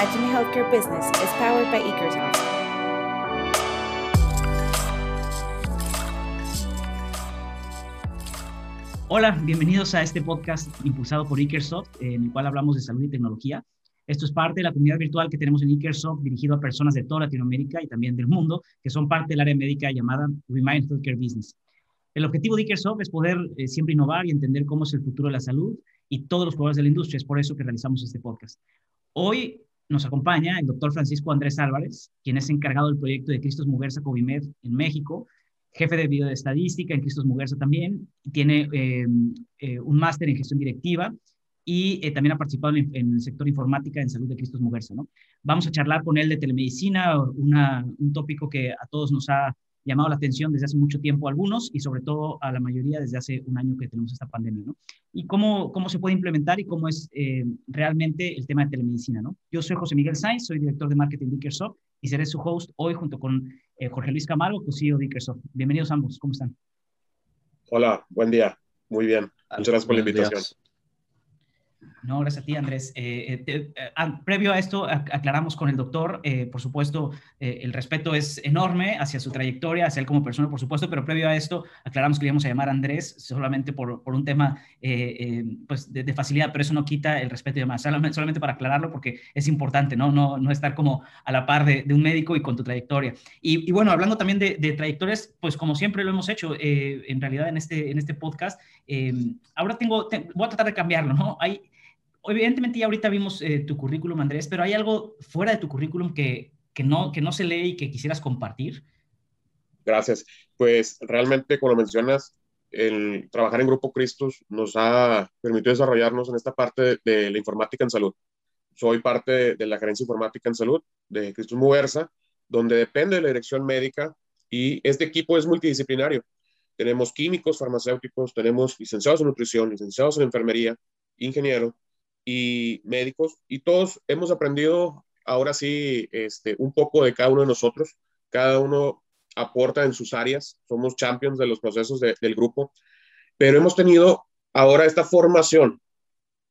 Reimagining Healthcare Business is powered by Ekersoft. Hola, bienvenidos a este podcast impulsado por Ekersoft, en el cual hablamos de salud y tecnología. Esto es parte de la comunidad virtual que tenemos en Ekersoft, dirigido a personas de toda Latinoamérica y también del mundo, que son parte del área médica llamada Remind Healthcare Business. El objetivo de Ekersoft es poder eh, siempre innovar y entender cómo es el futuro de la salud y todos los problemas de la industria. Es por eso que realizamos este podcast. Hoy nos acompaña el doctor Francisco Andrés Álvarez, quien es encargado del proyecto de Cristos Muguerza Covimed en México, jefe de bioestadística en Cristos Muguerza también, tiene eh, eh, un máster en gestión directiva y eh, también ha participado en, el sector informática en salud de Cristos Muguerza. ¿no? Vamos a charlar con él de telemedicina, un tópico que a todos nos ha llamado la atención desde hace mucho tiempo a algunos y sobre todo a la mayoría desde hace un año que tenemos esta pandemia, ¿no? Y cómo, cómo se puede implementar y cómo es eh, realmente el tema de telemedicina, ¿no? Yo soy José Miguel Sainz, soy director de marketing de Microsoft y seré su host hoy junto con eh, Jorge Luis Camargo, CEO de Microsoft. Bienvenidos ambos, ¿cómo están? Hola, buen día, muy bien. Muchas gracias por la invitación. No, gracias a ti, Andrés. Eh, eh, eh, ah, previo a esto, aclaramos con el doctor, por supuesto, el respeto es enorme hacia su trayectoria, hacia él como persona, por supuesto, pero previo a esto, aclaramos que le íbamos a llamar Andrés solamente por, por un tema pues de, facilidad, pero eso no quita el respeto y demás, solamente, solamente, para aclararlo porque es importante, ¿no? No, no estar como a la par de, un médico y con tu trayectoria. Y, bueno, hablando también de, trayectorias, pues como siempre lo hemos hecho, en realidad en este, en este podcast, ahora tengo, voy a tratar de cambiarlo, ¿no? Hay evidentemente ya ahorita vimos eh, tu currículum, Andrés, pero ¿hay algo fuera de tu currículum que, que, no, que no se lee y que quisieras compartir? Gracias. Pues realmente, como mencionas, el trabajar en Grupo Cristus nos ha permitido desarrollarnos en esta parte de, la informática en salud. Soy parte de, la gerencia informática en salud de Cristus Muversa, donde depende de la dirección médica y este equipo es multidisciplinario. Tenemos químicos, farmacéuticos, tenemos licenciados en nutrición, licenciados en enfermería, ingenieros, y médicos, y todos hemos aprendido ahora sí este, un poco de cada uno de nosotros. Cada uno aporta en sus áreas, somos champions de los procesos del grupo, pero hemos tenido ahora esta formación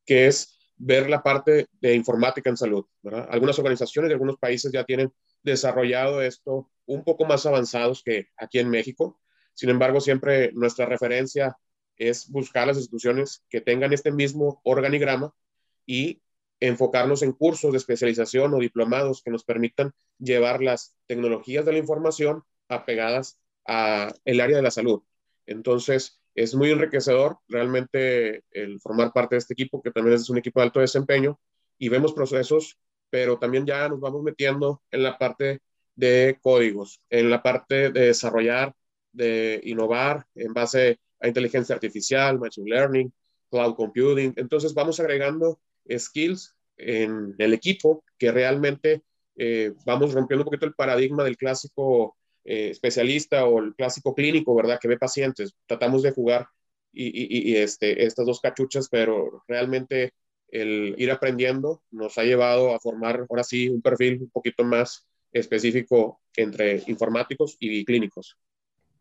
que es ver la parte de informática en salud. Algunas organizaciones de algunos países ya tienen desarrollado esto un poco más avanzados que aquí en México. Sin embargo, siempre nuestra referencia es buscar las instituciones que tengan este mismo organigrama y enfocarnos en cursos de especialización o diplomados que nos permitan llevar las tecnologías de la información apegadas a el área de la salud. Entonces, es muy enriquecedor realmente el formar parte de este equipo, que también es un equipo de alto desempeño, y vemos procesos, pero también ya nos vamos metiendo en la parte de códigos, en la parte de desarrollar, de innovar en base a inteligencia artificial, machine learning, cloud computing. Entonces, vamos agregando skills en el equipo que realmente eh, vamos rompiendo un poquito el paradigma del clásico eh, especialista o el clásico clínico, ¿verdad? Que ve pacientes. Tratamos de jugar y, este, estas dos cachuchas, pero realmente el ir aprendiendo nos ha llevado a formar ahora sí un perfil un poquito más específico entre informáticos y clínicos.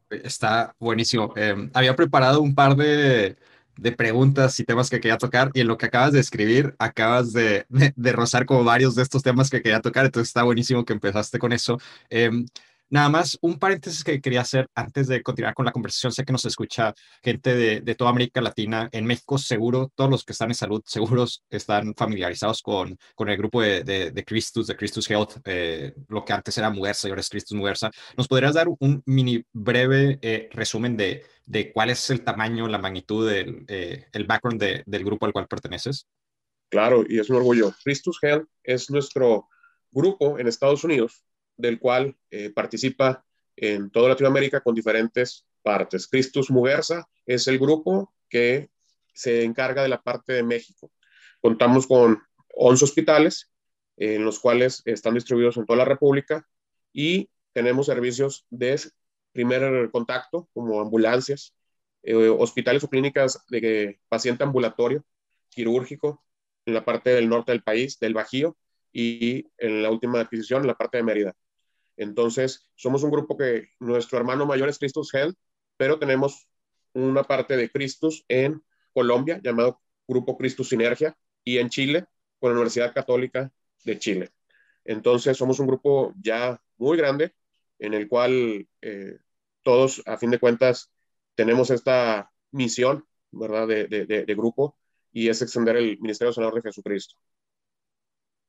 Está buenísimo. Eh, había preparado un par de, de preguntas y temas que quería tocar y en lo que acabas de escribir acabas de, de, rozar como varios de estos temas que quería tocar, entonces está buenísimo que empezaste con eso. Em, Nada más, un paréntesis que quería hacer antes de continuar con la conversación. Sé que nos escucha gente de, de, toda América Latina. En México, seguro, todos los que están en salud, seguros están familiarizados con, con el grupo de, de, de Christus, de Christus Health, eh, lo que antes era Muerza y ahora es Christus Muerza. ¿Nos podrías dar un mini breve eh, resumen de, de cuál es el tamaño, la magnitud, del eh, el background del grupo al cual perteneces? Claro, y es un orgullo. Christus Health es nuestro grupo en Estados Unidos del cual eh, participa en toda Latinoamérica con diferentes partes. Cristus Muguerza es el grupo que se encarga de la parte de México. Contamos con 11 hospitales, en los cuales están distribuidos en toda la República y tenemos servicios de primer contacto, como ambulancias, eh, hospitales o clínicas de paciente ambulatorio, quirúrgico, en la parte del norte del país, del Bajío, y en la última adquisición, en la parte de Mérida. Entonces, somos un grupo que nuestro hermano mayor es Christus Health, pero tenemos una parte de Christus en Colombia, llamado Grupo Christus Sinergia, y en Chile, con la Universidad Católica de Chile. Entonces, somos un grupo ya muy grande en el cual eh, todos, a fin de cuentas, tenemos esta misión, ¿verdad?, de, grupo y es extender el Ministerio Sanador de Jesucristo.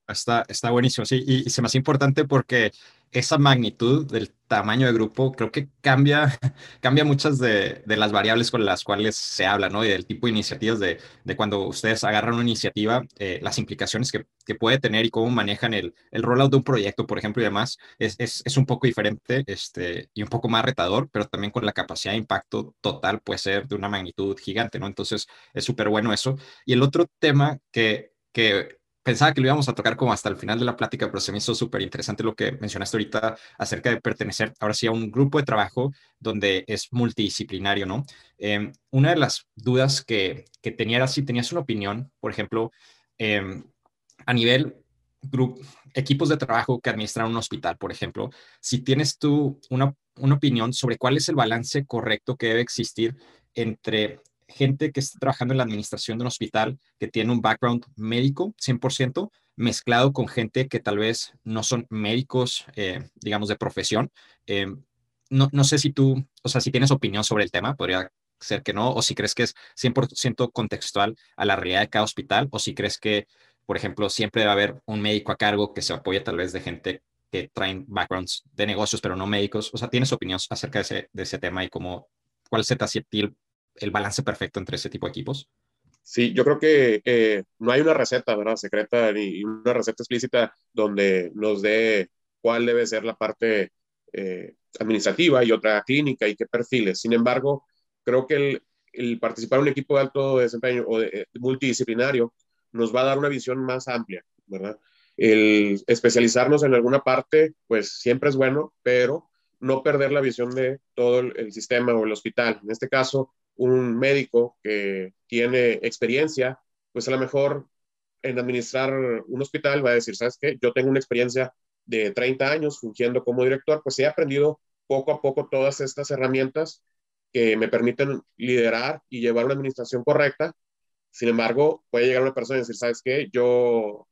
Está, está buenísimo, sí, y, y se me hace importante porque esa magnitud del tamaño de grupo creo que cambia, cambia muchas de, de, las variables con las cuales se habla, ¿no? Y del tipo de iniciativas de, de cuando ustedes agarran una iniciativa, eh, las implicaciones que, que, puede tener y cómo manejan el, el rollout de un proyecto, por ejemplo, y demás, es, es, es, un poco diferente este, y un poco más retador, pero también con la capacidad de impacto total puede ser de una magnitud gigante, ¿no? Entonces, es súper bueno eso. Y el otro tema que, que pensaba que lo íbamos a tocar como hasta el final de la plática, pero se me hizo súper interesante lo que mencionaste ahorita acerca de pertenecer ahora sí a un grupo de trabajo donde es multidisciplinario, ¿no? Eh, una de las dudas que, que, tenía era si tenías una opinión, por ejemplo, eh, a nivel grupo, equipos de trabajo que administran un hospital, por ejemplo, si tienes tú una, una opinión sobre cuál es el balance correcto que debe existir entre gente que está trabajando en la administración de un hospital que tiene un background médico 100%, mezclado con gente que tal vez no son médicos, eh, digamos, de profesión. Eh, no, no, sé si tú, o sea, si tienes opinión sobre el tema, podría ser que no, o si crees que es 100% contextual a la realidad de cada hospital, o si crees que, por ejemplo, siempre debe haber un médico a cargo que se apoye tal vez de gente que traen backgrounds de negocios, pero no médicos. O sea, ¿tienes opinión acerca de ese, de ese tema y cómo, cuál se te hace el balance perfecto entre ese tipo de equipos? Sí, yo creo que eh, no hay una receta, ¿verdad? Secreta ni una receta explícita donde nos dé cuál debe ser la parte eh, administrativa y otra clínica y qué perfiles. Sin embargo, creo que el, participar en un equipo de alto desempeño o de multidisciplinario nos va a dar una visión más amplia, ¿verdad? El especializarnos en alguna parte, pues siempre es bueno, pero no perder la visión de todo el sistema o el hospital. En este caso, un médico que tiene experiencia, pues a lo mejor en administrar un hospital va a decir, ¿sabes qué? Yo tengo una experiencia de 30 años fungiendo como director, pues he aprendido poco a poco todas estas herramientas que me permiten liderar y llevar una administración correcta. Sin embargo, puede llegar una persona y decir, ¿sabes qué? Yo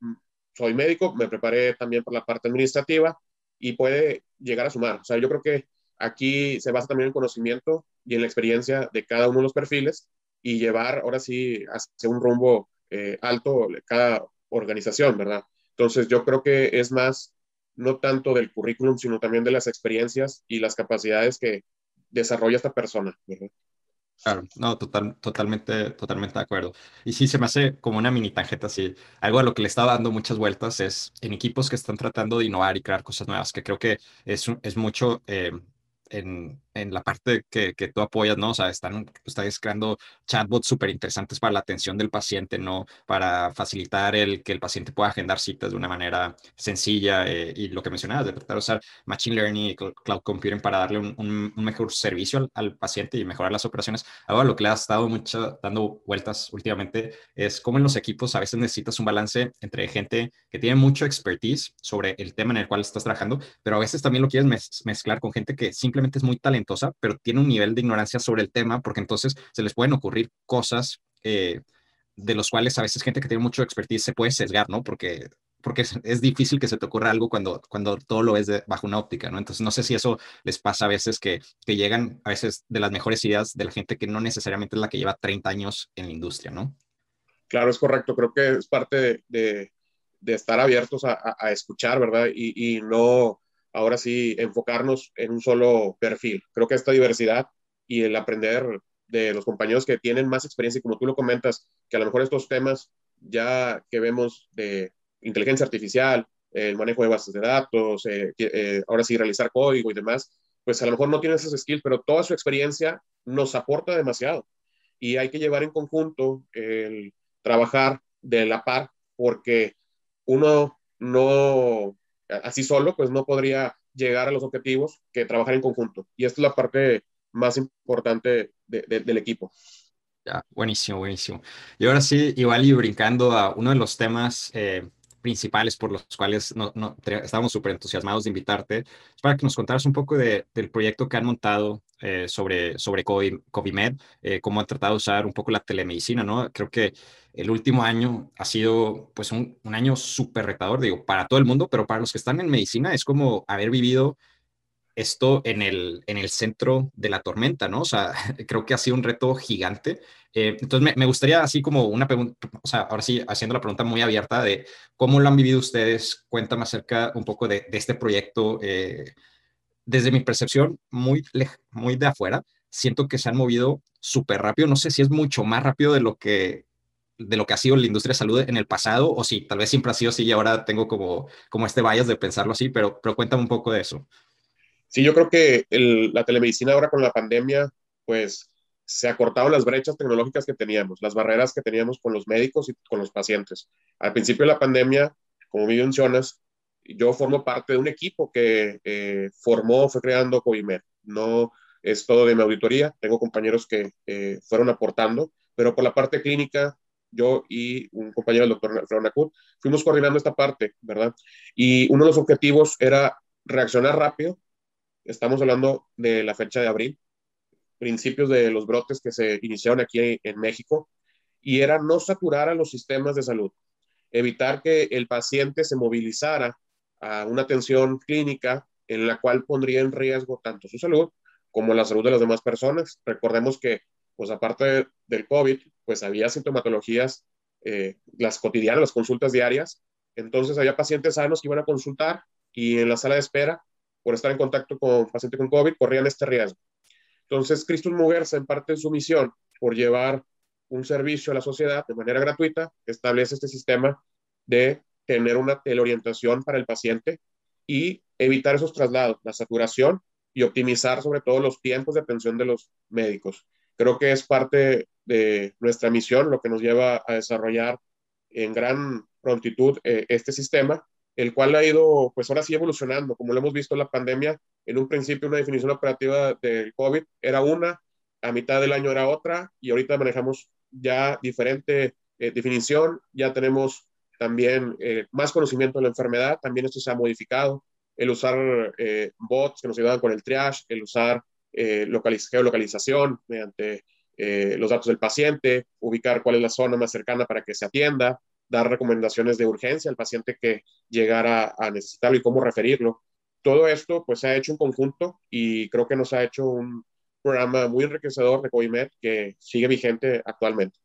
soy médico, me preparé también por la parte administrativa y puede llegar a sumar. O sea, yo creo que aquí se basa también en conocimiento y en la experiencia de cada uno de los perfiles y llevar ahora sí hacia un rumbo eh, alto cada organización, ¿verdad? Entonces yo creo que es más, no tanto del currículum, sino también de las experiencias y las capacidades que desarrolla esta persona. Claro, no, total, totalmente, totalmente de acuerdo. Y sí, se me hace como una mini tarjeta así. Algo a lo que le estaba dando muchas vueltas es en equipos que están tratando de innovar y crear cosas nuevas, que creo que es, es mucho eh, en, en, la parte que, que, tú apoyas, ¿no? O sea, están ustedes creando chatbots súper interesantes para la atención del paciente, ¿no? Para facilitar el que el paciente pueda agendar citas de una manera sencilla eh, y lo que mencionabas, de tratar de usar Machine Learning y Cloud Computing para darle un, un, un mejor servicio al, al, paciente y mejorar las operaciones. Ahora lo que le ha estado mucho dando vueltas últimamente es cómo en los equipos a veces necesitas un balance entre gente que tiene mucho expertise sobre el tema en el cual estás trabajando, pero a veces también lo quieres mez mezclar con gente que simplemente es muy talentosa, pero tiene un nivel de ignorancia sobre el tema, porque entonces se les pueden ocurrir cosas eh, de los cuales a veces gente que tiene mucho expertise se puede sesgar, ¿no? Porque, porque es, difícil que se te ocurra algo cuando, cuando todo lo ves bajo una óptica, ¿no? Entonces, no sé si eso les pasa a veces que, que llegan a veces de las mejores ideas de la gente que no necesariamente es la que lleva 30 años en la industria, ¿no? Claro, es correcto. Creo que es parte de, de, de estar abiertos a, a, a escuchar, ¿verdad? Y, y no ahora sí enfocarnos en un solo perfil. Creo que esta diversidad y el aprender de los compañeros que tienen más experiencia, y como tú lo comentas, que a lo mejor estos temas ya que vemos de inteligencia artificial, el manejo de bases de datos, eh, eh, ahora sí realizar código y demás, pues a lo mejor no tienen esas skills, pero toda su experiencia nos aporta demasiado. Y hay que llevar en conjunto el trabajar de la par, porque uno no así solo, pues no podría llegar a los objetivos que trabajar en conjunto. Y esta es la parte más importante de, de, del equipo. Ya, buenísimo, buenísimo. Y ahora sí, igual y brincando a uno de los temas eh, principales por los cuales no, no, estábamos súper entusiasmados de invitarte, es para que nos contaras un poco de, del proyecto que han montado eh, sobre, sobre COVID, COVID-Med, eh, cómo han tratado de usar un poco la telemedicina, ¿no? Creo que el último año ha sido pues un, un año súper retador, digo, para todo el mundo, pero para los que están en medicina es como haber vivido esto en el, en el centro de la tormenta, ¿no? O sea, creo que ha sido un reto gigante. Eh, entonces, me, gustaría así como una pregunta, o sea, ahora sí, haciendo la pregunta muy abierta de cómo lo han vivido ustedes, cuéntame acerca un poco de, este proyecto. Eh, desde mi percepción, muy, muy de afuera, siento que se han movido súper rápido. No sé si es mucho más rápido de lo que de lo que ha sido la industria de salud en el pasado, o si tal vez siempre ha sido así y ahora tengo como, como este bias de pensarlo así, pero, pero cuéntame un poco de eso. Sí, yo creo que la telemedicina ahora con la pandemia, pues se acortaron las brechas tecnológicas que teníamos, las barreras que teníamos con los médicos y con los pacientes. Al principio de la pandemia, como bien mencionas, yo formo parte de un equipo que eh, formó, fue creando COVIMED. No es todo de mi auditoría, tengo compañeros que eh, fueron aportando, pero por la parte clínica, yo y un compañero, el doctor Alfredo fuimos coordinando esta parte, ¿verdad? Y uno de los objetivos era reaccionar rápido Estamos hablando de la fecha de abril, principios de los brotes que se iniciaron aquí en México, y era no saturar a los sistemas de salud, evitar que el paciente se movilizara a una atención clínica en la cual pondría en riesgo tanto su salud como la salud de las demás personas. Recordemos que, pues aparte del COVID, pues había sintomatologías, eh, las cotidianas, las consultas diarias. Entonces había pacientes sanos que iban a consultar y en la sala de espera por estar en contacto con paciente con COVID, corrían este riesgo. Entonces, Christus Muguerza, en parte de su misión, por llevar un servicio a la sociedad de manera gratuita, establece este sistema de tener una teleorientación para el paciente y evitar esos traslados, la saturación y optimizar sobre todo los tiempos de atención de los médicos. Creo que es parte de nuestra misión, lo que nos lleva a desarrollar en gran prontitud eh, este sistema el cual ha ido, pues ahora sí evolucionando, como lo hemos visto en la pandemia. En un principio una definición operativa del COVID era una, a mitad del año era otra, y ahorita manejamos ya diferente eh, definición, ya tenemos también eh, más conocimiento de la enfermedad, también esto se ha modificado, el usar eh, bots que nos ayudan con el triage, el usar geolocalización mediante los datos del paciente, ubicar cuál es la zona más cercana para que se atienda, dar recomendaciones de urgencia al paciente que llegara a necesitarlo y cómo referirlo. Todo esto pues se ha hecho en conjunto y creo que nos ha hecho un programa muy enriquecedor de COIMED que sigue vigente actualmente.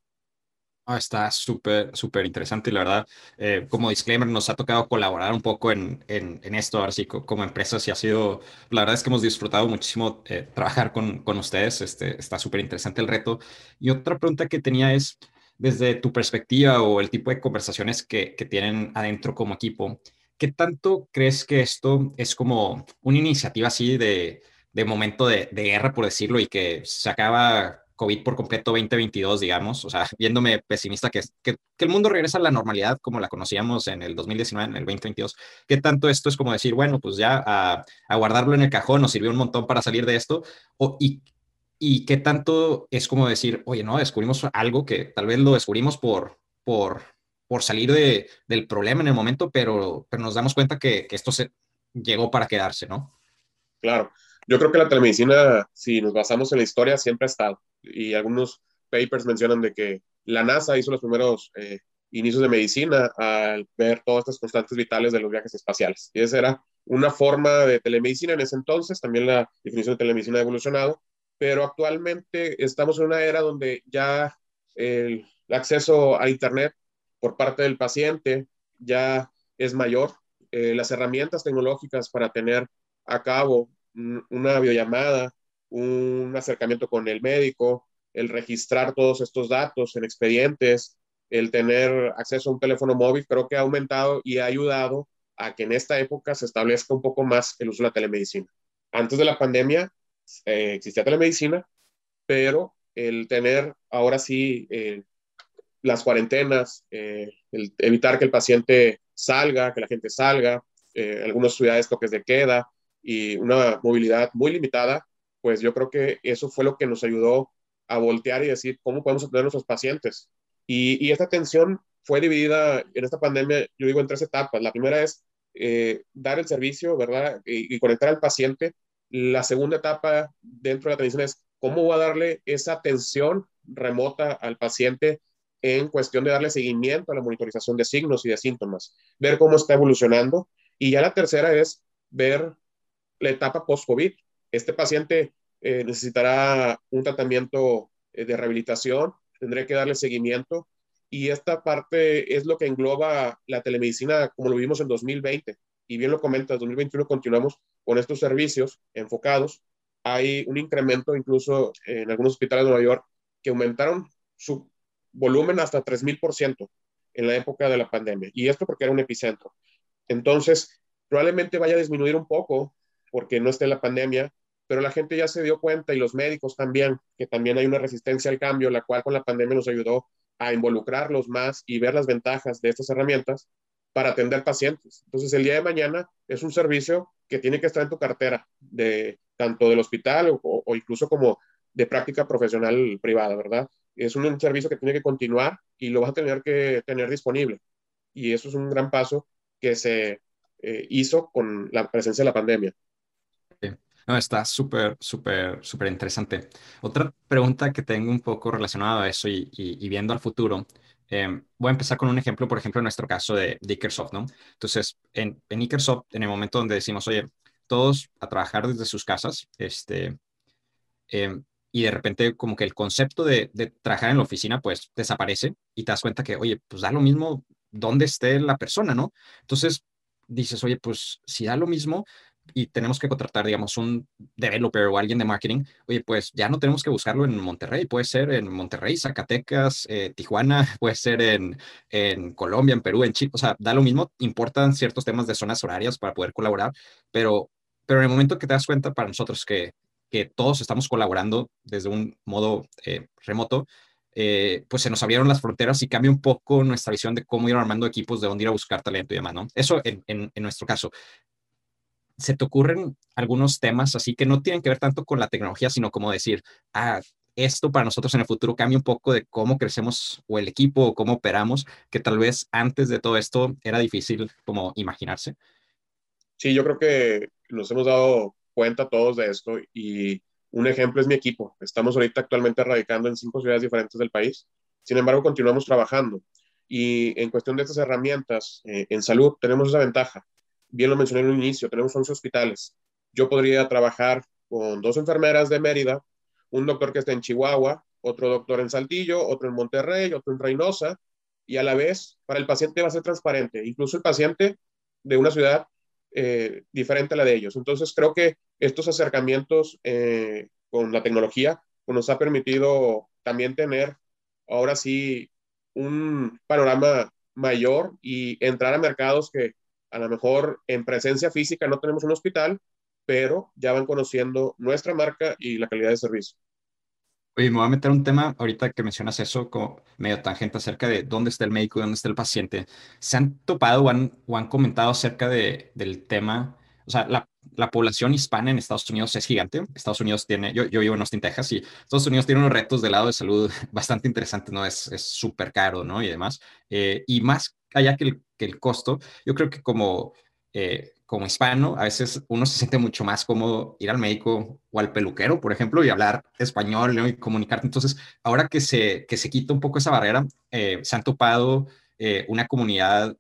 Ah, está súper, súper interesante y la verdad, eh, como disclaimer, nos ha tocado colaborar un poco en, en, en esto, ahora sí, como empresas y ha sido, la verdad es que hemos disfrutado muchísimo eh, trabajar con, con ustedes, este, está súper interesante el reto. Y otra pregunta que tenía es, desde tu perspectiva o el tipo de conversaciones que, tienen adentro como equipo, ¿qué tanto crees que esto es como una iniciativa así de, de momento de, guerra, por decirlo, y que se acaba COVID por completo 2022, digamos? O sea, viéndome pesimista, que, que, que, el mundo regresa a la normalidad como la conocíamos en el 2019, en el 2022. ¿Qué tanto esto es como decir, bueno, pues ya a, a guardarlo en el cajón nos sirvió un montón para salir de esto? O, y, y qué tanto es como decir, oye, no, descubrimos algo que tal vez lo descubrimos por, por, por salir de, del problema en el momento, pero, pero nos damos cuenta que, que, esto se llegó para quedarse, ¿no? Claro, yo creo que la telemedicina, si nos basamos en la historia, siempre ha estado. Y algunos papers mencionan de que la NASA hizo los primeros eh, inicios de medicina al ver todas estas constantes vitales de los viajes espaciales. Y esa era una forma de telemedicina en ese entonces, también la definición de telemedicina ha evolucionado, pero actualmente estamos en una era donde ya el acceso a Internet por parte del paciente ya es mayor. Eh, las herramientas tecnológicas para tener a cabo una videollamada, un acercamiento con el médico, el registrar todos estos datos en expedientes, el tener acceso a un teléfono móvil, creo que ha aumentado y ha ayudado a que en esta época se establezca un poco más el uso de la telemedicina. Antes de la pandemia, eh, existía telemedicina, pero el tener ahora sí eh, las cuarentenas, eh, el evitar que el paciente salga, que la gente salga, algunas ciudades toques de queda y una movilidad muy limitada, pues yo creo que eso fue lo que nos ayudó a voltear y decir cómo podemos atender a nuestros pacientes. Y, esta atención fue dividida en esta pandemia, yo digo, en tres etapas. La primera es eh, dar el servicio, ¿verdad? Y, conectar al paciente. La segunda etapa dentro de la atención es cómo voy a darle esa atención remota al paciente en cuestión de darle seguimiento a la monitorización de signos y de síntomas, ver cómo está evolucionando. Y ya la tercera es ver la etapa post-COVID. Este paciente eh, necesitará un tratamiento eh, de rehabilitación, tendré que darle seguimiento y esta parte es lo que engloba la telemedicina como lo vimos en 2020. Y bien lo comentas, 2021 continuamos con estos servicios enfocados. Hay un incremento incluso en algunos hospitales de Nueva York que aumentaron su volumen hasta 3.000% en la época de la pandemia. Y esto porque era un epicentro. Entonces, probablemente vaya a disminuir un poco porque no esté la pandemia, pero la gente ya se dio cuenta y los médicos también, que también hay una resistencia al cambio, la cual con la pandemia nos ayudó a involucrarlos más y ver las ventajas de estas herramientas para atender pacientes. Entonces, el día de mañana es un servicio que tiene que estar en tu cartera, de tanto del hospital o, incluso como de práctica profesional privada, ¿verdad? Es un servicio que tiene que continuar y lo vas a tener que tener disponible. Y eso es un gran paso que se eh, hizo con la presencia de la pandemia. No, está súper, súper, súper interesante. Otra pregunta que tengo un poco relacionada a eso y, viendo al futuro, em, voy a empezar con un ejemplo, por ejemplo, en nuestro caso de, de Ikersoft, ¿no? Entonces, en, en Ikersoft, en el momento donde decimos, oye, todos a trabajar desde sus casas, este, eh, y de repente como que el concepto de, de, trabajar en la oficina pues desaparece y te das cuenta que, oye, pues da lo mismo dónde esté la persona, ¿no? Entonces dices, oye, pues si da lo mismo, y tenemos que contratar, digamos, un developer o alguien de marketing, oye, pues ya no tenemos que buscarlo en Monterrey, puede ser en Monterrey, Zacatecas, eh, Tijuana, puede ser en, en Colombia, en Perú, en Chile, o sea, da lo mismo, importan ciertos temas de zonas horarias para poder colaborar, pero, pero en el momento que te das cuenta para nosotros que, que todos estamos colaborando desde un modo eh, remoto, eh, pues se nos abrieron las fronteras y cambia un poco nuestra visión de cómo ir armando equipos, de dónde ir a buscar talento y demás, ¿no? Eso en, en, en nuestro caso se te ocurren algunos temas así que no tienen que ver tanto con la tecnología, sino como decir, ah, esto para nosotros en el futuro cambia un poco de cómo crecemos o el equipo o cómo operamos, que tal vez antes de todo esto era difícil como imaginarse. Sí, yo creo que nos hemos dado cuenta todos de esto y un ejemplo es mi equipo. Estamos ahorita actualmente radicando en cinco ciudades diferentes del país. Sin embargo, continuamos trabajando. Y en cuestión de estas herramientas, eh, en salud tenemos esa ventaja bien lo mencioné en un inicio, tenemos 11 hospitales. Yo podría trabajar con dos enfermeras de Mérida, un doctor que está en Chihuahua, otro doctor en Saltillo, otro en Monterrey, otro en Reynosa, y a la vez para el paciente va a ser transparente, incluso el paciente de una ciudad eh, diferente a la de ellos. Entonces creo que estos acercamientos eh, con la tecnología nos ha permitido también tener ahora sí un panorama mayor y entrar a mercados que a lo mejor en presencia física no tenemos un hospital, pero ya van conociendo nuestra marca y la calidad de servicio. Oye, me voy a meter un tema ahorita que mencionas eso como medio tangente acerca de dónde está el médico y dónde está el paciente. ¿Se han topado o han, o han comentado acerca de, del tema? O sea, la, la, población hispana en Estados Unidos es gigante. Estados Unidos tiene, yo, yo vivo en Austin, Texas, y Estados Unidos tiene unos retos del lado de salud bastante interesantes, ¿no? Es súper caro, ¿no? Y demás. Eh, y más allá que el, el costo, yo creo que como, eh, como hispano, a veces uno se siente mucho más cómodo ir al médico o al peluquero, por ejemplo, y hablar español y comunicarte. Entonces, ahora que se, que se quita un poco esa barrera, eh, se han topado eh, una comunidad,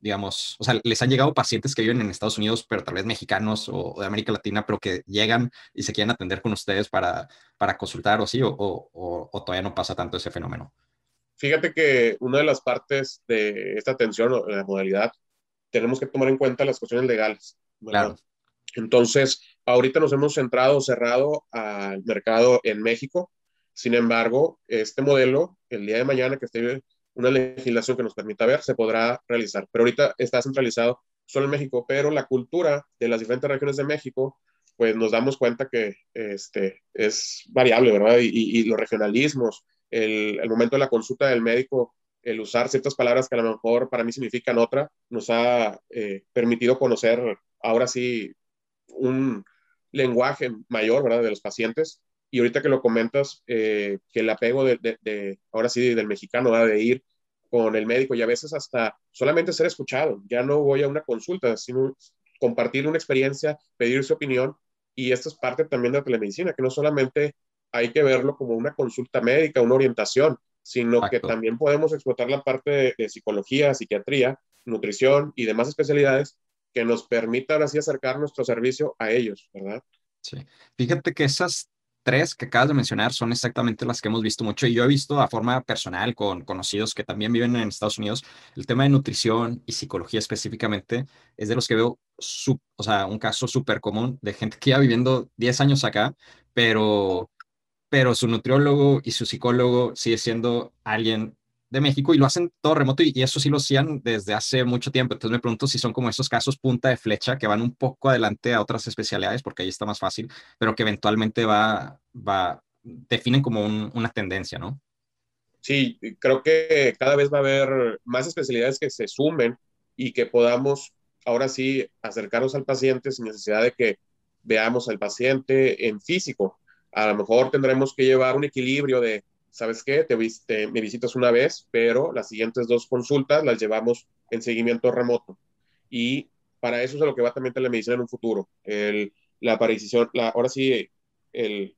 digamos, o sea, les han llegado pacientes que viven en Estados Unidos, pero tal vez mexicanos o, de América Latina, pero que llegan y se quieren atender con ustedes para, para consultar o así, o, o, o todavía no pasa tanto ese fenómeno. Fíjate que una de las partes de esta atención o la modalidad, tenemos que tomar en cuenta las cuestiones legales. Claro. Entonces, ahorita nos hemos centrado, cerrado al mercado en México. Sin embargo, este modelo, el día de mañana que esté una legislación que nos permita ver, se podrá realizar. Pero ahorita está centralizado solo en México, pero la cultura de las diferentes regiones de México, pues nos damos cuenta que este, es variable, ¿verdad? Y, y, y los regionalismos, el, momento de la consulta del médico, el usar ciertas palabras que a lo mejor para mí significan otra, nos ha eh, permitido conocer ahora sí un lenguaje mayor, ¿verdad?, de los pacientes. Y ahorita que lo comentas, eh, que el apego de, ahora sí, del mexicano, ¿verdad? de ir con el médico y a veces hasta solamente ser escuchado. Ya no voy a una consulta, sino compartir una experiencia, pedir su opinión. Y esto es parte también de la telemedicina, que no solamente hay que verlo como una consulta médica, una orientación, sino que también podemos explotar la parte de, psicología, psiquiatría, nutrición y demás especialidades que nos permitan así acercar nuestro servicio a ellos, ¿verdad? Sí. Fíjate que esas tres que acabas de mencionar son exactamente las que hemos visto mucho y yo he visto a forma personal con conocidos que también viven en Estados Unidos, el tema de nutrición y psicología específicamente es de los que veo, o sea, un caso súper común de gente que ya viviendo 10 años acá, pero, pero su nutriólogo y su psicólogo sigue siendo alguien de México y lo hacen todo remoto y, eso sí lo hacían desde hace mucho tiempo. Entonces me pregunto si son como esos casos punta de flecha que van un poco adelante a otras especialidades porque ahí está más fácil, pero que eventualmente va, va, definen como una tendencia, ¿no? Sí, creo que cada vez va a haber más especialidades que se sumen y que podamos ahora sí acercarnos al paciente sin necesidad de que veamos al paciente en físico. A lo mejor tendremos que llevar un equilibrio de ¿sabes qué? Te, me visitas una vez, pero las siguientes dos consultas las llevamos en seguimiento remoto. Y para eso es a lo que va también telemedicina en un futuro. El, la aparición, la, ahora sí, el,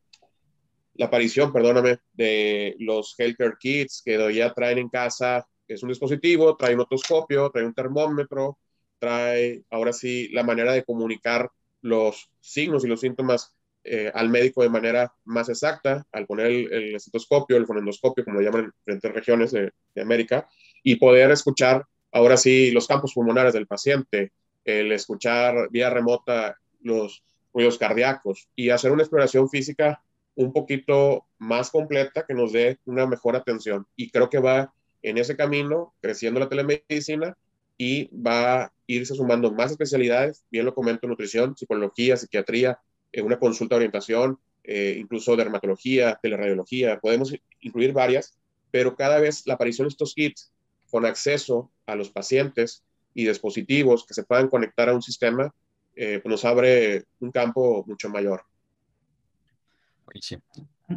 la aparición, perdóname, de los healthcare kits que ya traen en casa, es un dispositivo, trae un otoscopio, trae un termómetro, trae ahora sí la manera de comunicar los signos y los síntomas eh, al médico de manera más exacta, al poner el, estetoscopio, el fonendoscopio, como lo llaman en diferentes regiones de, América, y poder escuchar ahora sí los campos pulmonares del paciente, el escuchar vía remota los ruidos cardíacos y hacer una exploración física un poquito más completa que nos dé una mejor atención. Y creo que va en ese camino creciendo la telemedicina y va a irse sumando más especialidades, bien lo comento, nutrición, psicología, psiquiatría, en una consulta de orientación, eh, incluso dermatología, teleradiología, podemos incluir varias, pero cada vez la aparición de estos kits con acceso a los pacientes y dispositivos que se puedan conectar a un sistema, eh, pues nos abre un campo mucho mayor.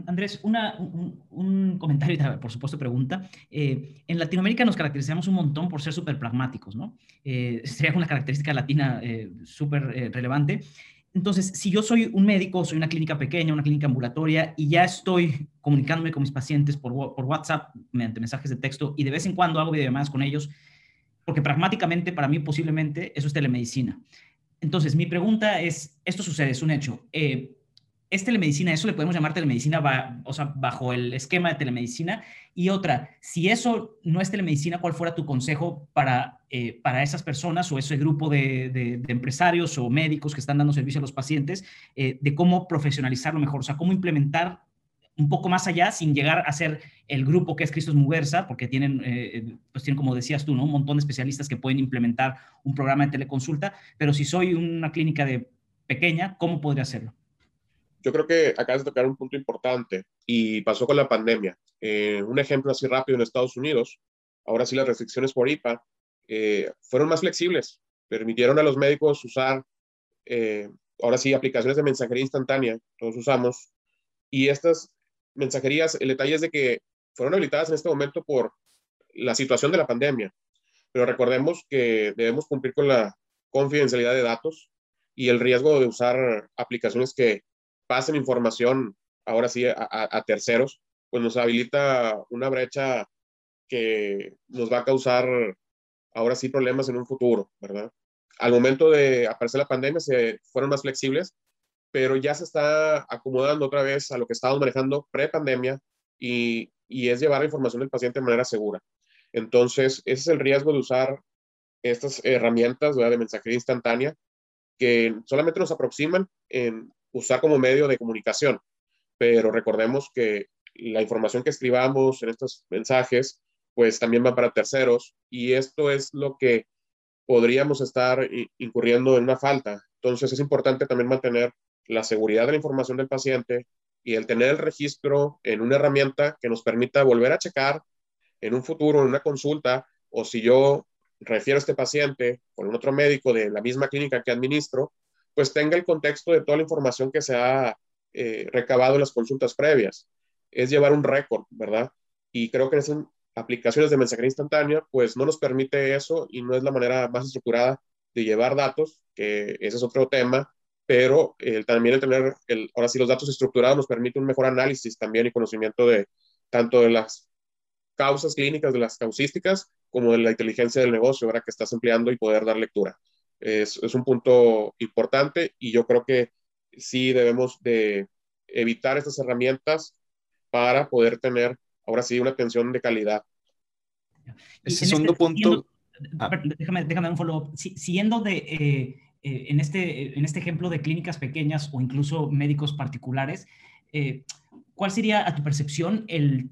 Andrés, una, un, comentario y por supuesto pregunta. Eh, en Latinoamérica nos caracterizamos un montón por ser súper pragmáticos, ¿no? sería una característica latina súper relevante. Entonces, si yo soy un médico, soy una clínica pequeña, una clínica ambulatoria y ya estoy comunicándome con mis pacientes por, WhatsApp, mediante mensajes de texto y de vez en cuando hago videollamadas con ellos, porque pragmáticamente para mí posiblemente eso es telemedicina. Entonces, mi pregunta es, esto sucede, es un hecho. Eh, ¿Es telemedicina? ¿Eso le podemos llamar telemedicina o sea, bajo el esquema de telemedicina? Y otra, si eso no es telemedicina, ¿cuál fuera tu consejo para, eh, para esas personas o ese grupo de, empresarios o médicos que están dando servicio a los pacientes eh, de cómo profesionalizarlo mejor? O sea, cómo implementar un poco más allá sin llegar a ser el grupo que es Cristos Muguerza, porque tienen, eh, pues tienen, como decías tú, ¿no? un montón de especialistas que pueden implementar un programa de teleconsulta, pero si soy una clínica de pequeña, ¿cómo podría hacerlo? Yo creo que acabas de tocar un punto importante y pasó con la pandemia. Eh, un ejemplo así rápido en Estados Unidos, ahora sí las restricciones por IPA eh, fueron más flexibles, permitieron a los médicos usar, eh, ahora sí, aplicaciones de mensajería instantánea, todos usamos, y estas mensajerías, el detalle es de que fueron habilitadas en este momento por la situación de la pandemia, pero recordemos que debemos cumplir con la confidencialidad de datos y el riesgo de usar aplicaciones que pasen información ahora sí a, terceros, pues nos habilita una brecha que nos va a causar ahora sí problemas en un futuro, ¿verdad? Al momento de aparecer la pandemia se fueron más flexibles, pero ya se está acomodando otra vez a lo que estábamos manejando pre-pandemia y, y es llevar la información del paciente de manera segura. Entonces, ese es el riesgo de usar estas herramientas de mensajería instantánea que solamente nos aproximan en usar como medio de comunicación. Pero recordemos que la información que escribamos en estos mensajes, pues también va para terceros y esto es lo que podríamos estar incurriendo en una falta. Entonces es importante también mantener la seguridad de la información del paciente y el tener el registro en una herramienta que nos permita volver a checar en un futuro, en una consulta, o si yo refiero a este paciente con otro médico de la misma clínica que administro, pues tenga el contexto de toda la información que se ha eh, recabado en las consultas previas. Es llevar un récord, ¿verdad? Y creo que en aplicaciones de mensajería instantánea, pues no nos permite eso y no es la manera más estructurada de llevar datos, que ese es otro tema, pero también el tener, el, ahora sí, los datos estructurados nos permite un mejor análisis también y conocimiento de tanto de las causas clínicas, de las causísticas, como de la inteligencia del negocio, ahora que estás empleando y poder dar lectura. Es, es un punto importante y yo creo que sí debemos de evitar estas herramientas para poder tener ahora sí una atención de calidad. Ese segundo este, punto... Ah. déjame, déjame un follow-up. siguiendo de, eh, eh, en, este, en este ejemplo de clínicas pequeñas o incluso médicos particulares, eh, ¿cuál sería a tu percepción el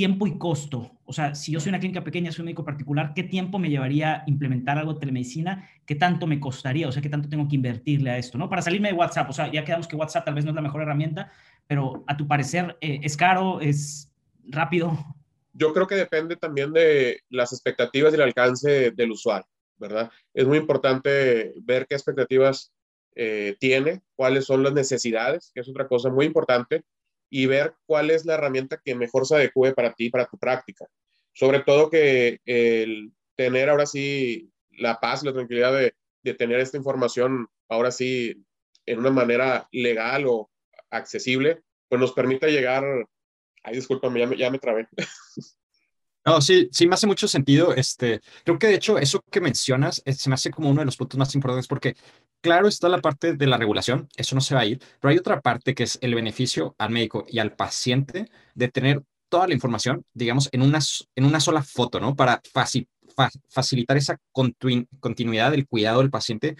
tiempo y costo? O sea, si yo soy una clínica pequeña, soy un médico particular, ¿qué tiempo me llevaría implementar algo de telemedicina? ¿Qué tanto me costaría? O sea, ¿qué tanto tengo que invertirle a esto? ¿no? Para salirme de WhatsApp, o sea, ya quedamos que WhatsApp tal vez no es la mejor herramienta, pero a tu parecer, ¿es caro? ¿Es rápido? Yo creo que depende también de las expectativas y el alcance del usuario, ¿verdad? Es muy importante ver qué expectativas eh, tiene, cuáles son las necesidades, que es otra cosa muy importante, y ver cuál es la herramienta que mejor se adecue para ti, para tu práctica. Sobre todo que el tener ahora sí la paz, la tranquilidad de, de tener esta información ahora sí en una manera legal o accesible, pues nos permite llegar Ay, discúlpame, ya me, ya me trabé. No, sí, sí me hace mucho sentido. Este, creo que de hecho eso que mencionas eh, se me hace como uno de los puntos más importantes porque claro está la parte de la regulación, eso no se va a ir, pero hay otra parte que es el beneficio al médico y al paciente de tener toda la información, digamos, en una, en una sola foto, ¿no? Para facilitar esa continuidad del cuidado del paciente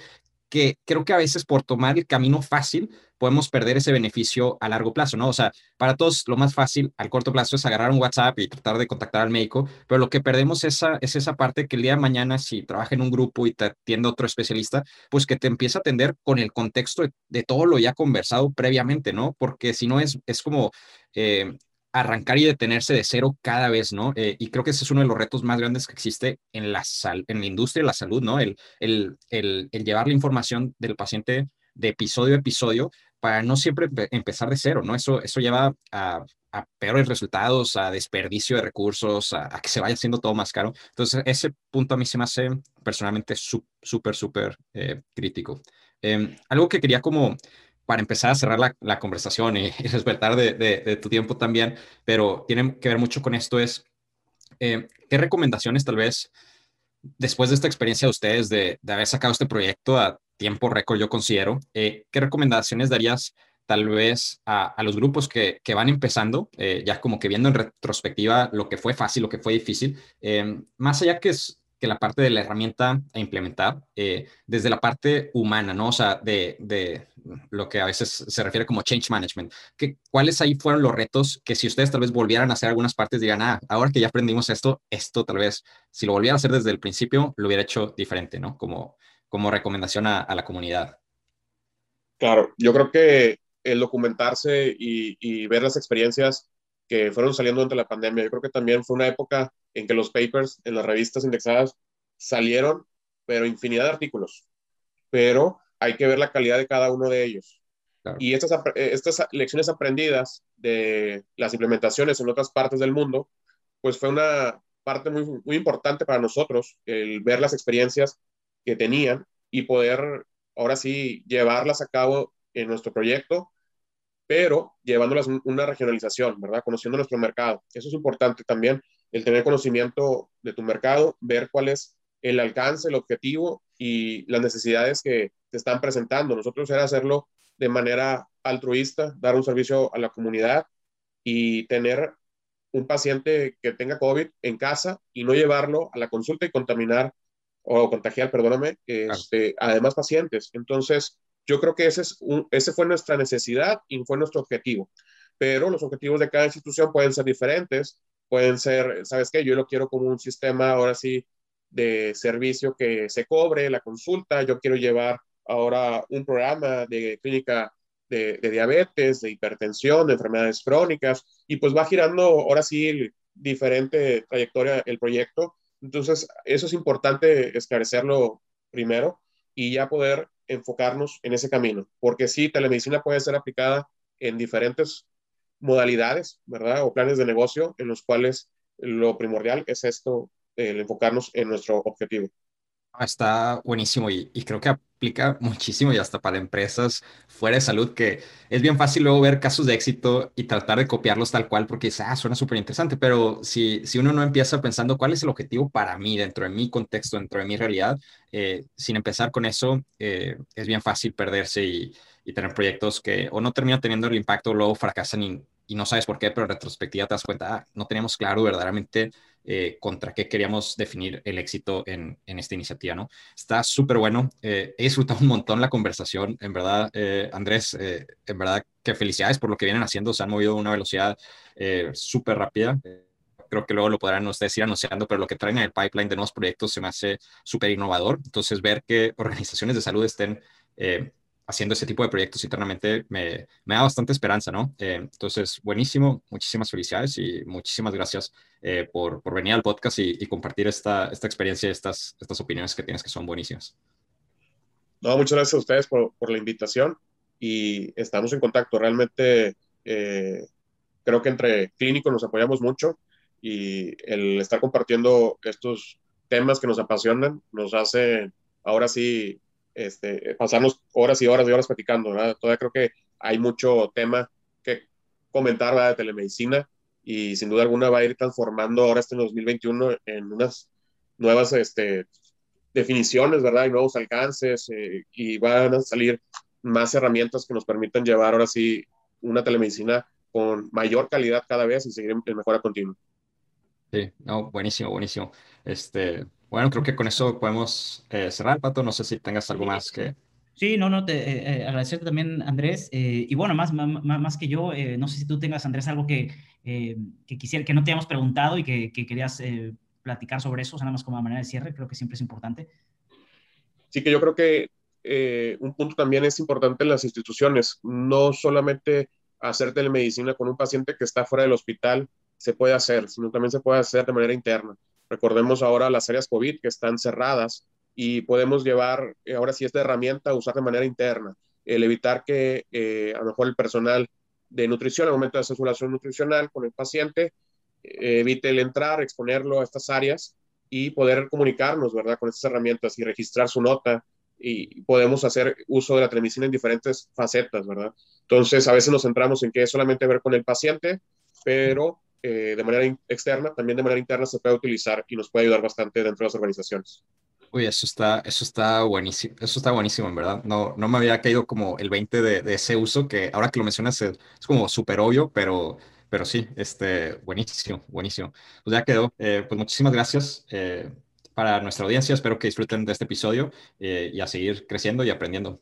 que creo que a veces por tomar el camino fácil podemos perder ese beneficio a largo plazo, ¿no? O sea, para todos lo más fácil al corto plazo es agarrar un WhatsApp y tratar de contactar al médico, pero lo que perdemos esa, es esa parte que el día de mañana, si trabaja en un grupo y te atiende otro especialista, pues que te empieza a atender con el contexto de, todo lo ya conversado previamente, ¿no? Porque si no es, es como... Eh, arrancar y detenerse de cero cada vez, ¿no? Eh, y creo que ese es uno de los retos más grandes que existe en la, en la industria de la salud, ¿no? El, el, el, el, llevar la información del paciente de episodio a episodio para no siempre empezar de cero, ¿no? Eso, eso lleva a, a peores resultados, a desperdicio de recursos, a, que se vaya haciendo todo más caro. Entonces, ese punto a mí se me hace personalmente súper, súper eh, crítico. Em, algo que quería como para empezar a cerrar la, conversación y, y respetar de, tu tiempo también, pero tiene que ver mucho con esto es, eh, ¿qué recomendaciones tal vez después de esta experiencia de ustedes de, haber sacado este proyecto a tiempo récord, yo considero, eh, ¿qué recomendaciones darías tal vez a, los grupos que, van empezando, eh, ya como que viendo en retrospectiva lo que fue fácil, lo que fue difícil, más allá que es que la parte de la herramienta a implementar, desde la parte humana, ¿no? O sea, de, de, lo que a veces se refiere como change management. ¿Qué, ¿Cuáles ahí fueron los retos que si ustedes tal vez volvieran a hacer algunas partes, digan, ah, ahora que ya aprendimos esto, esto tal vez, si lo volviera a hacer desde el principio, lo hubiera hecho diferente, ¿no? Como, como recomendación a, la comunidad. Claro, yo creo que el documentarse y, ver las experiencias que fueron saliendo durante la pandemia, yo creo que también fue una época en que los papers en las revistas indexadas salieron, pero infinidad de artículos. Pero hay que ver la calidad de cada uno de ellos. Y estas, estas lecciones aprendidas de las implementaciones en otras partes del mundo, pues fue una parte muy, muy importante para nosotros, el ver las experiencias que tenían y poder ahora sí llevarlas a cabo en nuestro proyecto, pero llevándolas una regionalización, ¿verdad? Conociendo nuestro mercado. Eso es importante también, el tener conocimiento de tu mercado, ver cuál es el alcance, el objetivo y las necesidades que te están presentando. Nosotros era hacerlo de manera altruista, dar un servicio a la comunidad y tener un paciente que tenga COVID en casa y no llevarlo a la consulta y contaminar o contagiar, perdóname, este, además pacientes. Entonces, yo creo que ese, es un, ese fue nuestra necesidad y fue nuestro objetivo. Pero los objetivos de cada institución pueden ser diferentes, pueden ser, ¿sabes qué? Yo lo quiero como un sistema ahora sí de servicio que se cobre la consulta, yo quiero llevar ahora un programa de clínica de, diabetes, de hipertensión, de enfermedades crónicas, y pues va girando ahora sí diferente trayectoria el proyecto. Entonces, eso es importante esclarecerlo primero y ya poder enfocarnos en ese camino, porque sí, telemedicina puede ser aplicada en diferentes modalidades, ¿verdad? O planes de negocio en los cuales lo primordial es esto, el enfocarnos en nuestro objetivo. Ah, está buenísimo y, creo que aplica muchísimo y hasta para empresas fuera de salud, que es bien fácil luego ver casos de éxito y tratar de copiarlos tal cual porque dice, ah, suena súper interesante, pero si, si uno no empieza pensando cuál es el objetivo para mí, dentro de mi contexto, dentro de mi realidad, eh, sin empezar con eso, eh, es bien fácil perderse y, y, tener proyectos que o no terminan teniendo el impacto, o luego fracasan y, y no sabes por qué, pero en retrospectiva te das cuenta, ah, no teníamos claro verdaderamente eh, contra qué queríamos definir el éxito en, esta iniciativa, ¿no? Está súper bueno. Eh, he disfrutado un montón la conversación, en verdad, eh, Andrés, en verdad que felicidades por lo que vienen haciendo, se han movido a una velocidad súper rápida. Creo que luego lo podrán ustedes ir anunciando, pero lo que traen en el pipeline de nuevos proyectos se me hace súper innovador. Entonces, ver que organizaciones de salud estén haciendo ese tipo de proyectos internamente me, me da bastante esperanza, ¿no? Eh, entonces, buenísimo, muchísimas felicidades y muchísimas gracias eh, por, por, venir al podcast y, compartir esta, esta experiencia y estas, estas opiniones que tienes que son buenísimas. No, muchas gracias a ustedes por, por la invitación y estamos en contacto. Realmente eh, creo que entre clínicos nos apoyamos mucho y el estar compartiendo estos temas que nos apasionan nos hace ahora sí este, pasarnos horas y horas y horas platicando, Todavía creo que hay mucho tema que comentar, De telemedicina y sin duda alguna va a ir transformando ahora este 2021 en unas nuevas este, definiciones, ¿verdad? Y nuevos alcances eh, y van a salir más herramientas que nos permitan llevar ahora sí una telemedicina con mayor calidad cada vez y seguir en mejora continua. Sí, no, buenísimo, buenísimo. Este, bueno, creo que con eso podemos eh, cerrar, Pato. No sé si tengas algo más que... Sí, no, no, te eh, eh, agradecerte también, Andrés. y bueno, más, más, más, que yo, no sé si tú tengas, Andrés, algo que, que quisiera, que no te hayamos preguntado y que, que querías platicar sobre eso, o sea, nada más como manera de cierre, creo que siempre es importante. Sí, que yo creo que un punto también es importante en las instituciones, no solamente hacer telemedicina con un paciente que está fuera del hospital se puede hacer, sino también se puede hacer de manera interna. Recordemos ahora las áreas COVID que están cerradas y podemos llevar eh, ahora sí esta herramienta a usar de manera interna, el evitar que eh, a lo mejor el personal de nutrición, al momento de hacer su relación nutricional con el paciente, eh, evite el entrar, exponerlo a estas áreas y poder comunicarnos, ¿verdad?, con estas herramientas y registrar su nota y podemos hacer uso de la telemedicina en diferentes facetas, ¿verdad? Entonces, a veces nos centramos en que es solamente ver con el paciente, pero eh, de manera externa, también de manera interna se puede utilizar y nos puede ayudar bastante dentro de las organizaciones. Uy, eso está, eso está buenísimo, eso está buenísimo, en verdad. No, no me había caído como el 20 de, de ese uso, que ahora que lo mencionas es, como súper obvio, pero, pero sí, este, buenísimo, buenísimo. Pues ya quedó. Eh, pues muchísimas gracias eh, para nuestra audiencia. Espero que disfruten de este episodio y a seguir creciendo y aprendiendo.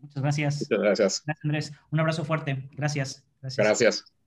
Muchas gracias. Muchas gracias. Gracias, Andrés. Un abrazo fuerte. Gracias. Gracias. gracias.